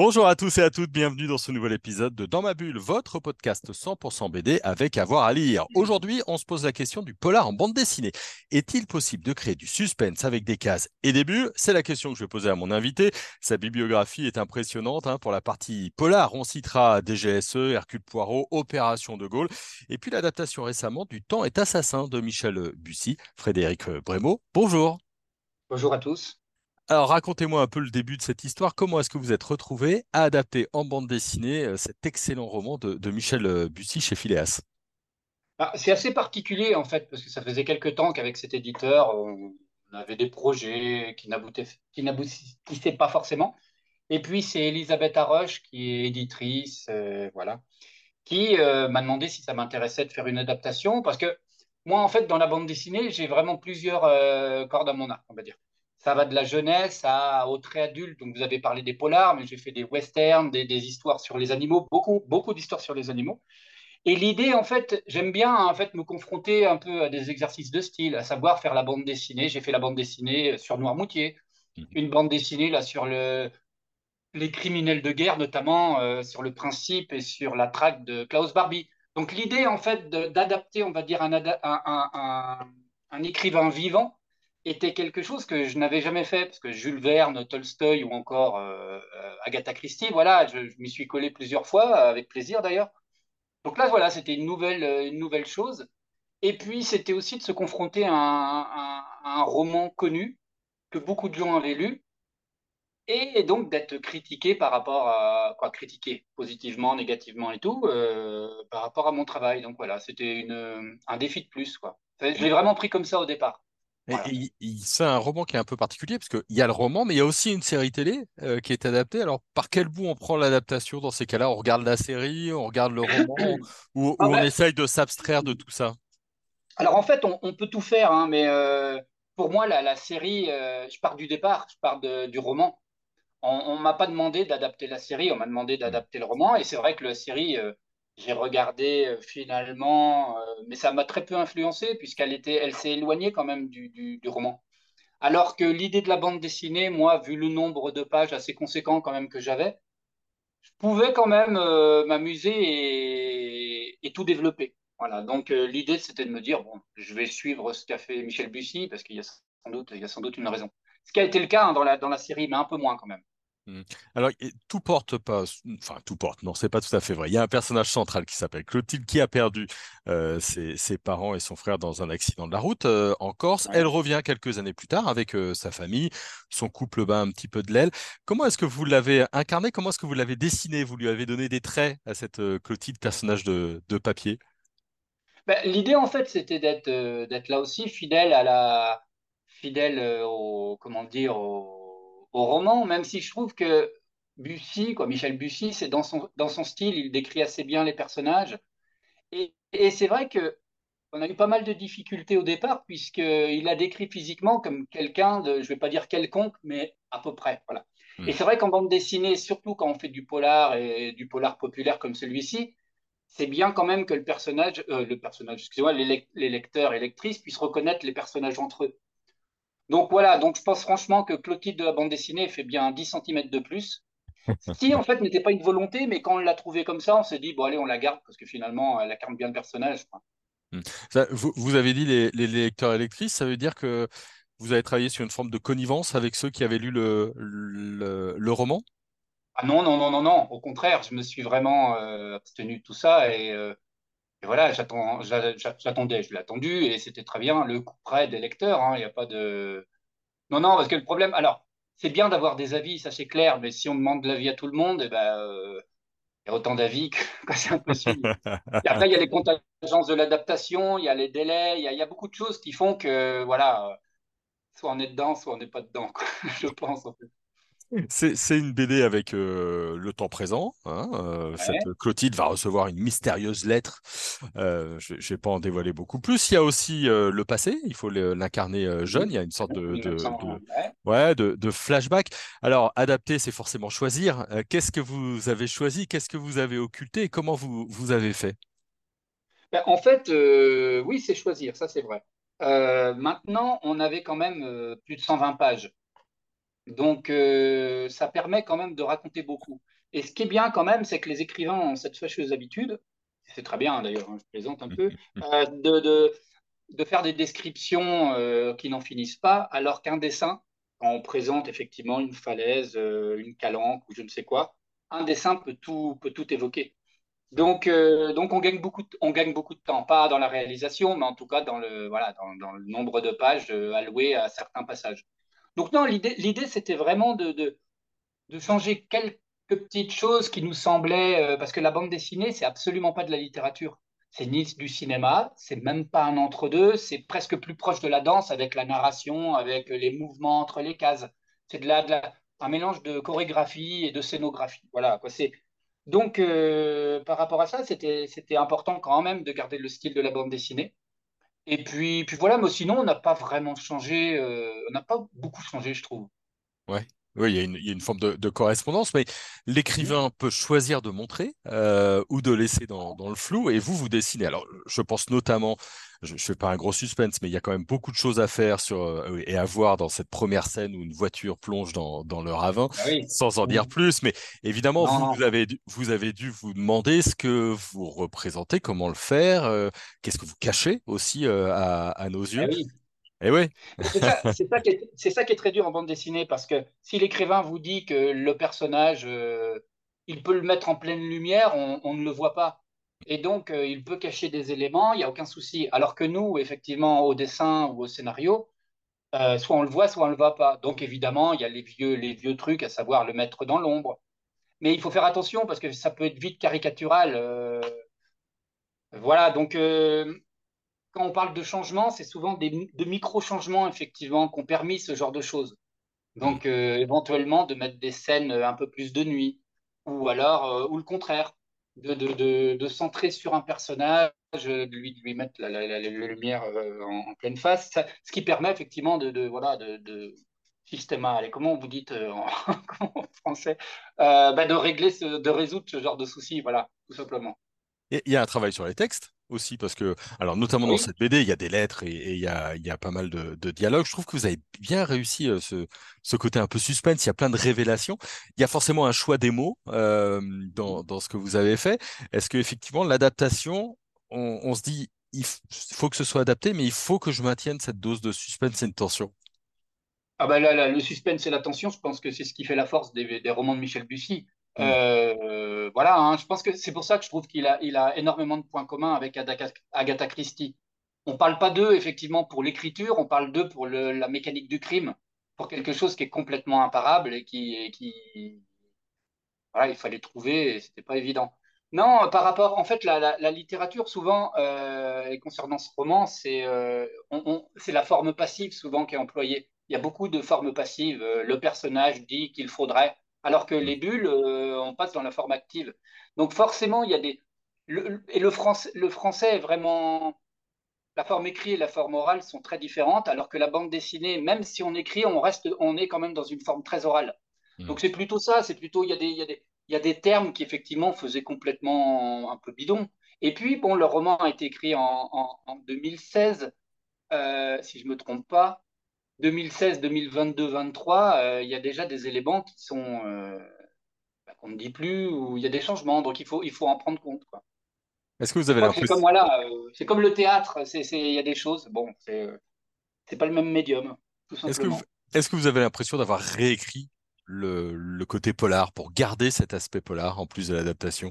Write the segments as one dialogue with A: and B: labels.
A: Bonjour à tous et à toutes, bienvenue dans ce nouvel épisode de Dans ma bulle, votre podcast 100% BD avec avoir à lire. Aujourd'hui, on se pose la question du polar en bande dessinée. Est-il possible de créer du suspense avec des cases et des bulles? C'est la question que je vais poser à mon invité. Sa bibliographie est impressionnante. hein. Pour la partie polar, on citera DGSE, Hercule Poirot, Opération de Gaulle, et puis l'adaptation récemment du Temps est assassin de Michel Bussy, Frédéric Brémaud. Bonjour.
B: Bonjour à tous.
A: Alors, racontez-moi un peu le début de cette histoire. Comment est-ce que vous êtes retrouvé à adapter en bande dessinée euh, cet excellent roman de, Michel euh, Bussy chez Phileas?
B: Ah, c'est assez particulier en fait, parce que ça faisait quelques temps qu'avec cet éditeur, on avait des projets qui n'aboutissaient pas forcément. Et puis c'est Elisabeth Haroche, qui est éditrice, euh, voilà, qui m'a demandé si ça m'intéressait de faire une adaptation, parce que moi en fait dans la bande dessinée, j'ai vraiment plusieurs cordes à mon arc, on va dire. Ça va de la jeunesse à, au très adulte. Donc vous avez parlé des polars, mais j'ai fait des westerns, des, des histoires sur les animaux, beaucoup, beaucoup d'histoires sur les animaux. Et l'idée, en fait, j'aime bien en fait me confronter un peu à des exercices de style, à savoir faire la bande dessinée. J'ai fait la bande dessinée sur Noirmoutier,
A: Mhm.
B: une bande dessinée là sur le, les criminels de guerre, notamment euh, sur le principe et sur la traque de Klaus Barbie. Donc l'idée, en fait, d'adapter, on va dire, un, ada- un, un- un- un écrivain vivant était quelque chose que je n'avais jamais fait, parce que Jules Verne, Tolstoï ou encore euh, euh, Agatha Christie, voilà, je, je m'y suis collé plusieurs fois, avec plaisir d'ailleurs. Donc là, voilà, c'était une nouvelle, euh, une nouvelle chose. Et puis, c'était aussi de se confronter à un, roman connu que beaucoup de gens avaient lu, et donc d'être critiqué par rapport à, quoi, critiqué positivement, négativement et tout, par rapport à mon travail. Donc voilà, c'était un défi de plus, quoi. Je l'ai vraiment pris comme ça au départ. Voilà.
A: et c'est un roman qui est un peu particulier, parce qu'il y a le roman, mais il y a aussi une série télé euh, qui est adaptée. Alors, par quel bout on prend l'adaptation dans ces cas-là? On regarde la série, on regarde le roman, ou, ou
B: Ah
A: on essaye de s'abstraire de tout ça?
B: alors en fait, on, on peut tout faire, hein, mais euh, pour moi, la, la série, euh, je pars du départ, je pars de- du roman. On ne m'a pas demandé d'adapter la série, on m'a demandé d'adapter le roman. Et c'est vrai que la série, j'ai regardé euh, finalement, euh, mais ça m'a très peu influencé puisqu'elle était, elle s'est éloignée quand même du, roman. Alors que l'idée de la bande dessinée, moi, vu le nombre de pages assez conséquent quand même que j'avais, je pouvais quand même euh, m'amuser et, tout développer. Voilà. Donc l'idée, c'était de me dire, bon, je vais suivre ce qu'a fait Michel Bussy parce qu'il y a sans doute, une raison. Ce qui a été le cas hein, dans la série, mais un peu moins quand même.
A: Mm. Alors, tout porte pas, enfin, tout porte, non, c'est pas tout à fait vrai. Il y a un personnage central qui s'appelle Clotilde qui a perdu euh, ses, ses parents et son frère dans un accident de la route euh, en Corse. Elle revient quelques années plus tard avec euh, sa famille, son couple bat un petit peu de l'aile. Comment est-ce que vous l'avez incarné? Comment est-ce que vous l'avez dessiné? Vous lui avez donné des traits à cette Clotilde, personnage de, de papier?
B: Ben, l'idée, en fait, c'était d'être là aussi fidèle à la fidèle au comment dire au, au roman, même si je trouve que Bussy, quoi, Michel Bussy, c'est dans son dans son style, il décrit assez bien les personnages. Et, et c'est vrai que on a eu pas mal de difficultés au départ puisqu'il a décrit physiquement comme quelqu'un de, je vais pas dire quelconque, mais à peu près, voilà. Et
A: Mm.
B: c'est vrai qu'en bande dessinée, surtout quand on fait du polar et du polar populaire comme celui-ci c'est bien quand même que le personnage, euh, le personnage, excusez-moi, les, les lecteurs et lectrices puissent reconnaître les personnages entre eux. Donc voilà, donc je pense franchement que Clotilde de la bande dessinée fait bien 10 centimètres de plus. Ce qui en fait n'était pas une volonté, mais quand on l'a trouvé comme ça, on s'est dit, bon allez, on la garde parce que finalement, elle incarne bien le personnage.
A: Mm. Ça, vous, vous avez dit les, les lecteurs et lectrices, ça veut dire que vous avez travaillé sur une forme de connivence avec ceux qui avaient lu le, le, le roman?
B: Ah non, non, non, non, non, au contraire, je me suis vraiment euh, abstenu de tout ça et, euh, et voilà, j'attendais, je l'ai attendu et c'était très bien le coup près des lecteurs, hein, il n'y a pas de... Non, non, parce que le problème, alors, c'est bien d'avoir des avis, ça c'est clair, mais si on demande de l'avis à tout le monde, eh ben, euh, il y a autant d'avis que, c'est impossible. Et après, il y a les contingences de l'adaptation, il y a les délais, il y a, beaucoup de choses qui font que, voilà, euh, soit on est dedans, soit on n'est pas dedans, je pense. en fait.
A: C'est une BD avec euh, le temps présent. Hein, euh,
B: Ouais.
A: cette Clotilde va recevoir une mystérieuse lettre. Euh, je ne vais pas en dévoiler beaucoup plus. Il y a aussi le passé. Il faut l'incarner jeune. Il y a une sorte de, de,
B: 1900,
A: de-
B: ouais.
A: ouais, de, de flashback. Alors, adapter, c'est forcément choisir. Qu'est-ce que vous avez choisi? Qu'est-ce que vous avez occulté? Et comment vous, vous avez fait?
B: Ben, en fait, oui, c'est choisir, ça c'est vrai. Maintenant, on avait quand même plus de 120 pages. Donc, euh, ça permet quand même de raconter beaucoup. Et ce qui est bien quand même, c'est que les écrivains ont cette fâcheuse habitude, c'est très bien d'ailleurs, hein, je plaisante un peu, euh, de, de, de faire des descriptions euh, qui n'en finissent pas, alors qu'un dessin, quand on présente effectivement une falaise, une calanque ou je ne sais quoi, un dessin peut tout, peut tout évoquer. Donc, euh, donc on gagne beaucoup de, on gagne beaucoup de temps, pas dans la réalisation, mais en tout cas dans le, voilà, dans, dans le nombre de pages allouées à certains passages. Donc non, l'idée, c'était vraiment de, de, changer quelques petites choses qui nous semblaient, euh, parce que la bande dessinée, c'est absolument pas de la littérature. C'est ni du cinéma, c'est même pas un entre-deux, c'est presque plus proche de la danse avec la narration, avec les mouvements entre les cases. C'est de la, un mélange de chorégraphie et de scénographie. Voilà, quoi. C'est, donc, euh, par rapport à ça, c'était important quand même de garder le style de la bande dessinée. Et puis, puis voilà, mais sinon, on n'a pas vraiment changé, euh, on n'a pas beaucoup changé, je trouve.
A: Ouais. Oui, il y a une, il y a une forme de, de correspondance, mais l'écrivain peut choisir de montrer euh, ou de laisser dans, dans le flou, et vous, vous dessinez. Alors, je pense notamment, je ne fais pas un gros suspense, mais il y a quand même beaucoup de choses à faire sur, euh, et à voir dans cette première scène où une voiture plonge dans, dans le ravin,
B: Ah oui.
A: sans en dire plus. Mais évidemment, vous, avez, dû- vous avez dû vous demander ce que vous représentez, comment le faire, euh, qu'est-ce que vous cachez aussi à, à nos
B: Ah
A: yeux.
B: oui.
A: Ouais.
B: Mais C'est ça, qui est, très dur en bande dessinée, parce que si l'écrivain vous dit que le personnage, euh, il peut le mettre en pleine lumière, on, ne le voit pas. Et donc, euh, il peut cacher des éléments, il n'y a aucun souci. Alors que nous, effectivement, au dessin ou au scénario, euh, soit on le voit, soit on ne le voit pas. Donc, évidemment, il y a les vieux, les vieux trucs, à savoir le mettre dans l'ombre. Mais il faut faire attention, parce que ça peut être vite caricatural. voilà, donc... euh, quand on parle de changement, c'est souvent des, de micro-changements, effectivement, qui ont permis ce genre de choses.
A: Mm.
B: Donc, euh, éventuellement, de mettre des scènes un peu plus de nuit, ou alors, euh, ou le contraire, de, de, de, de centrer sur un personnage, de lui, de lui mettre la, la, la, la lumière euh, en, en, pleine face, ça, ce qui permet effectivement de, voilà, de, allez, comment vous dites euh, en, français, euh, bah, de régler, ce, de résoudre ce genre de soucis, voilà, tout simplement.
A: Il y a un travail sur les textes aussi, parce que, alors notamment dans cette BD, il y a des lettres et, il y a, il y a pas mal de, de dialogues. Je trouve que vous avez bien réussi euh, ce, ce côté un peu suspense. Il y a plein de révélations. Il y a forcément un choix des mots euh, dans, dans ce que vous avez fait. Est-ce que effectivement l'adaptation, on, on se dit, il faut que ce soit adapté, mais il faut que je maintienne cette dose de suspense et de tension?
B: Ah bah là, là, le suspense et la tension, je pense que c'est ce qui fait la force des, des romans de Michel Bussy.
A: Hmm.
B: Euh, voilà, hein, je pense que c'est pour ça que je trouve qu'il a, il a énormément de points communs avec Agatha, Christie. On parle pas d'eux, effectivement, pour l'écriture, on parle d'eux pour la mécanique du crime, pour quelque chose qui est complètement imparable et qui, et qui voilà, il fallait trouver et c'était pas évident. Non, par rapport, en fait, la, littérature, souvent, euh, et concernant ce roman, c'est euh, la forme passive souvent qui est employée. Il y a beaucoup de formes passives. Euh, le personnage dit qu'il faudrait, alors que les bulles, euh, on passe dans la forme active. Donc forcément, il y a des... Le, et le français, le français est vraiment... La forme écrite et la forme orale sont très différentes, alors que la bande dessinée, même si on écrit, on reste, on est quand même dans une forme très orale.
A: Hmm.
B: Donc c'est plutôt ça, c'est plutôt il y a des il y a des il y a des termes qui effectivement faisaient complètement un peu bidon. Et puis bon, le roman a été écrit en, en, en 2016, euh, si je me trompe pas, 2016, 2022, 23, euh, il y a déjà des éléments qui sont euh, bah, qu'on ne dit plus ou il y a des changements, donc il faut il faut en prendre compte quoi.
A: Est-ce que vous avez
B: c'est comme
A: l'impression,
B: voilà, euh, c'est comme le théâtre, il y a des choses, bon, c'est euh, c'est pas le même médium, tout
A: est-ce que vous,
B: simplement.
A: est-ce que vous avez l'impression d'avoir réécrit le, le côté polar pour garder cet aspect polar en plus de l'adaptation?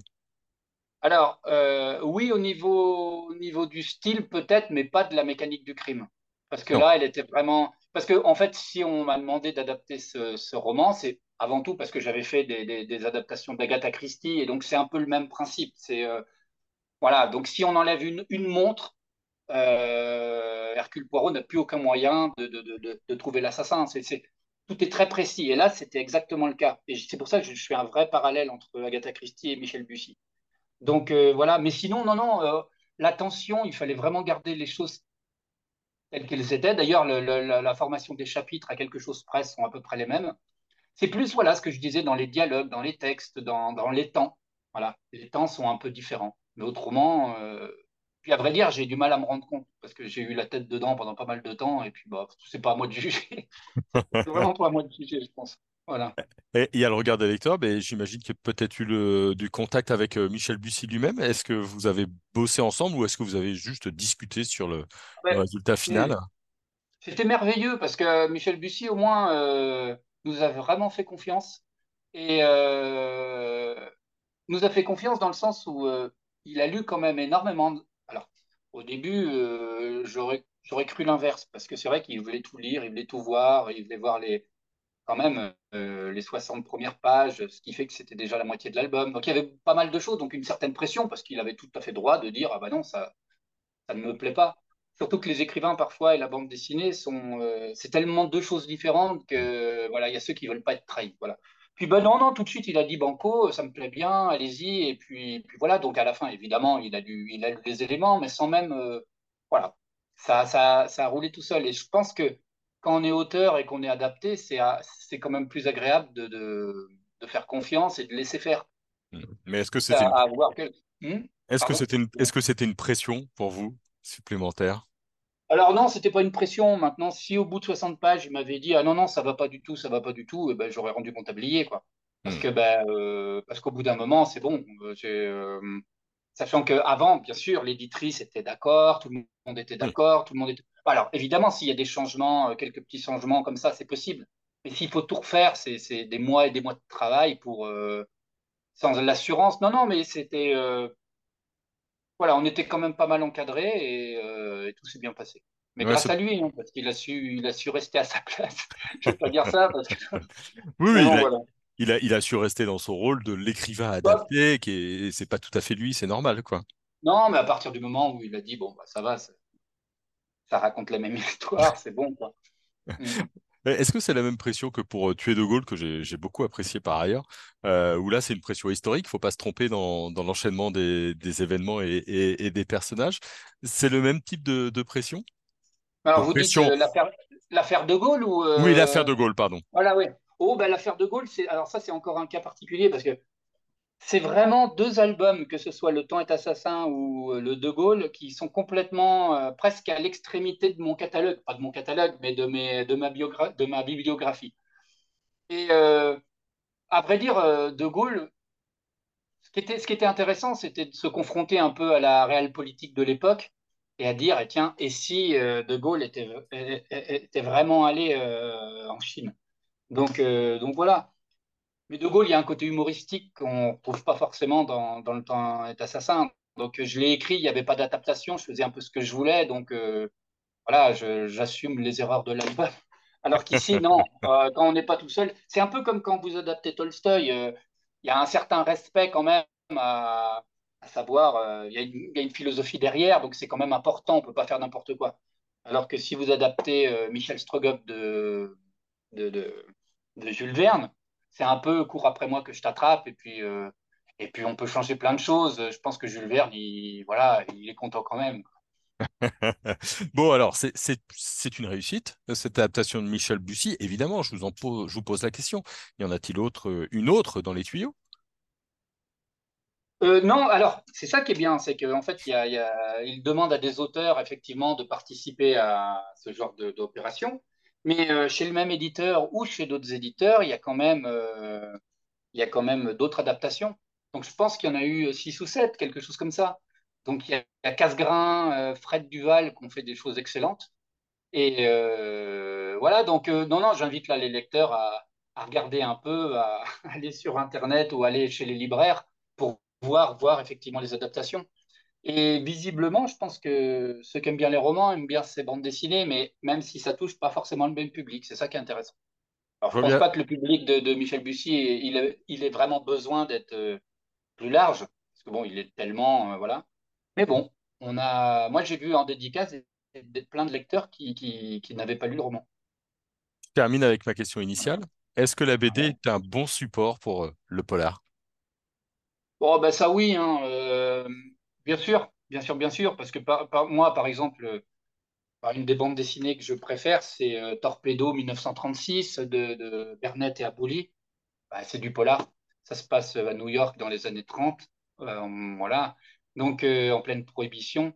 B: Alors, euh, oui, au niveau, au niveau du style, peut-être, mais pas de la mécanique du crime. Parce que
A: Non.
B: là, elle était vraiment. Parce que, en fait, si on m'a demandé d'adapter ce, roman, c'est avant tout parce que j'avais fait des, des- des adaptations d'Agatha Christie, et donc c'est un peu le même principe. C'est, euh, voilà, donc si on enlève une, montre, euh, Hercule Poirot n'a plus aucun moyen de, trouver l'assassin. Tout est très précis. Et là, c'était exactement le cas. Et c'est pour ça que je, fais un vrai parallèle entre Agatha Christie et Michel Bussy. Donc euh, voilà, mais sinon, non, non, euh, l'attention, il fallait vraiment garder les choses telles qu'elles étaient. D'ailleurs, la, formation des chapitres à quelque chose près sont à peu près les mêmes. C'est plus, voilà, ce que je disais dans les dialogues, dans les textes, dans, dans les temps. Voilà, les temps sont un peu différents. Mais autrement, euh, puis à vrai dire, j'ai du mal à me rendre compte parce que j'ai eu la tête dedans pendant pas mal de temps et puis bah, c'est pas à moi de juger. c'est vraiment pas à moi de juger, je pense. Voilà.
A: Et il y a le regard des lecteurs, mais j'imagine qu'il y a peut-être eu le, du contact avec euh, Michel Bussy lui-même. Est-ce que vous avez bossé ensemble ou est-ce que vous avez juste discuté sur le, résultat final?
B: C'était merveilleux parce que Michel Bussy, au moins, euh, nous a vraiment fait confiance. Et euh, nous a fait confiance dans le sens où il a lu quand même énormément. Au début, j'aurais cru l'inverse parce que c'est vrai qu'il voulait tout lire, il voulait tout voir, il voulait voir les quand même euh, les 60 premières pages, ce qui fait que c'était déjà la moitié de l'album. Donc il y avait pas mal de choses, donc une certaine pression, parce qu'il avait tout à fait droit de dire Ah bah non, ça, ça ne me plaît pas. Surtout que les écrivains, parfois, et la bande dessinée. Euh, c'est tellement deux choses différentes que voilà, il y a ceux qui ne veulent pas être trahis. Voilà. Puis ben non, non, tout de suite, il a dit Banco, ça me plaît bien, allez-y. Et puis, puis voilà, donc à la fin, évidemment, il a lu, il a lu les éléments, mais sans même. Euh, voilà. Ça, ça, ça a roulé tout seul. Et je pense que quand on est auteur et qu'on est adapté, c'est quand même plus agréable de, de, faire confiance et de laisser faire.
A: Hmm. Mais est-ce que c'était une... Hmm? Est-ce que c'était une... est-ce que c'était une pression pour vous supplémentaire?
B: Alors non, c'était pas une pression. Maintenant, si au bout de 60 pages, il m'avait dit ah non non ça va pas du tout, ça va pas du tout, et eh ben j'aurais rendu mon tablier quoi. Parce hmm. que ben euh, parce qu'au bout d'un moment c'est bon. Euh, euh, sachant qu'avant, bien sûr, l'éditrice était d'accord, tout le monde était d'accord, tout le monde était alors, évidemment, s'il y a des changements, euh, quelques petits changements comme ça, c'est possible. Mais s'il faut tout refaire, c'est des mois et des mois de travail pour euh, sans l'assurance. Non, non, mais c'était voilà, on était quand même pas mal encadré et, tout s'est bien passé. Mais grâce à lui, hein, parce qu'il a su, il a su rester à sa place. Je vais pas dire ça parce que.
A: oui, oui il, a, il, a, su rester dans son rôle de l'écrivain adapté, qui c'est pas tout à fait lui, c'est normal, quoi.
B: Non, mais à partir du moment où il a dit bon, bah, ça va, ça raconte la même histoire, c'est bon. Quoi. Mm.
A: Est-ce que c'est la même pression que pour euh, Tuer De Gaulle, que j'ai beaucoup apprécié par ailleurs, euh, où là c'est une pression historique, il ne faut pas se tromper dans, dans l'enchaînement des, des, événements et, et, des personnages. C'est le même type de, de pression?
B: Alors vous dites euh, l'affaire De Gaulle ou
A: Oui, l'affaire De Gaulle, pardon.
B: Voilà, oui. Oh, ben, l'affaire De Gaulle, alors ça c'est encore un cas particulier parce que c'est vraiment deux albums, que ce soit Le Temps est assassin ou euh, Le De Gaulle, qui sont complètement euh, presque à l'extrémité de mon catalogue, pas de mon catalogue, mais de, ma, bibliographie. Et euh, à vrai dire, De Gaulle, ce qui était, intéressant, c'était de se confronter un peu à la réelle politique de l'époque et à dire, eh, tiens, et si De Gaulle était, était vraiment allé en Chine? Donc, donc voilà. Mais De Gaulle, il y a un côté humoristique qu'on ne trouve pas forcément dans, dans, Le temps est assassin. Donc je l'ai écrit, il n'y avait pas d'adaptation, je faisais un peu ce que je voulais, donc euh, voilà, j'assume les erreurs de l'album. Alors qu'ici, non, euh, quand on n'est pas tout seul, c'est un peu comme quand vous adaptez Tolstoï, euh, il y a un certain respect quand même à, savoir, il y, a une philosophie derrière, donc c'est quand même important, on ne peut pas faire n'importe quoi. Alors que si vous adaptez Michel Strogoff de, de, de Jules Verne, c'est un peu court après moi que je t'attrape et puis euh, et puis on peut changer plein de choses. Je pense que Jules Verne, il, voilà, il est content quand même.
A: bon, alors, c'est une réussite, cette adaptation de Michel Bussy. Évidemment, je vous, en pose, je vous pose la question. Y en a-t-il autre, une autre dans les tuyaux?
B: Euh, non, alors c'est ça qui est bien, c'est qu'en fait, il, y a, il demande à des auteurs effectivement de participer à ce genre d'opération. Mais euh, chez le même éditeur ou chez d'autres éditeurs, il y a quand même, euh, il y a quand même d'autres adaptations. Donc je pense qu'il y en a eu six ou sept, quelque chose comme ça. Donc il y a, il euh, Fred Duval qui ont fait des choses excellentes. Et voilà, donc non, non, j'invite là les lecteurs à, à regarder un peu, à aller sur Internet ou aller chez les libraires pour voir, voir effectivement les adaptations. Et visiblement, je pense que ceux qui aiment bien les romans aiment bien ces bandes dessinées, mais même si ça touche pas forcément le même public, c'est ça qui est intéressant. Alors, je ne pense pas que le public de, Michel Bussy, il, il ait vraiment besoin d'être euh, plus large, parce que bon, il est tellement, euh, voilà. Mais bon, on a, moi j'ai vu en dédicace plein de lecteurs qui, qui, qui n'avaient pas lu le roman.
A: termine avec ma question initiale. Est-ce que la BD est un bon support pour euh, le polar?
B: Bon, ben ça oui, hein, bien sûr, bien sûr, bien sûr, parce que moi, par exemple, euh, par une des bandes dessinées que je préfère, c'est euh, Torpedo 1936 de, de et Aboli. Bah, c'est du polar. Ça se passe à New York dans les années 30. euh, voilà. Donc, en pleine prohibition.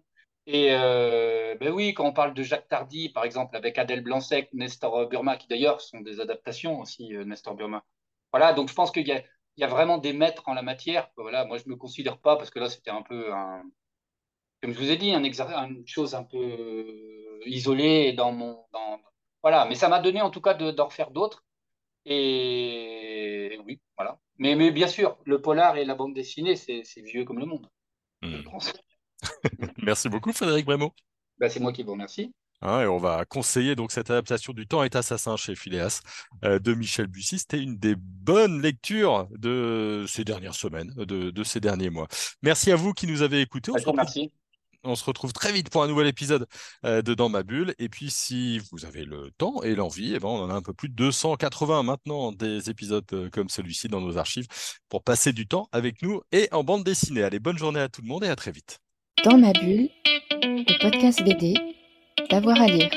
B: Et ben oui, quand on parle de Jacques Tardy, par exemple, avec Adèle Blanc-Sec, Nestor Burma, qui d'ailleurs sont des adaptations aussi, Nestor Burma. Voilà, donc je pense qu'il y a, il y a vraiment des maîtres en la matière. Voilà, moi, je ne me considère pas, parce que là, c'était un peu, un, comme je vous ai dit, un une chose un peu euh, isolée dans mon. Dans, voilà, mais ça m'a donné en tout cas de- d'en refaire d'autres. Et oui, voilà. Mais, mais bien sûr, le polar et la bande dessinée, c'est vieux comme le monde,
A: Hmm. Merci beaucoup, Frédéric Brémaud.
B: Ben, c'est moi qui vous remercie.
A: Hein, et on va conseiller donc cette adaptation du Temps est assassin chez Phileas euh, de Michel Bussy. C'était une des bonnes lectures de ces dernières semaines, de, de ces derniers mois. Merci à vous qui nous avez écoutés. On
B: Ben,
A: se retrouve, on se retrouve très vite pour un nouvel épisode euh, de Dans ma bulle. Et puis, si vous avez le temps et l'envie, eh ben, on en a un peu plus de 280 maintenant des épisodes euh, comme celui-ci dans nos archives pour passer du temps avec nous et en bande dessinée. Allez, bonne journée à tout le monde et à très vite.
C: Dans ma bulle, le podcast BD, d'avoir à lire.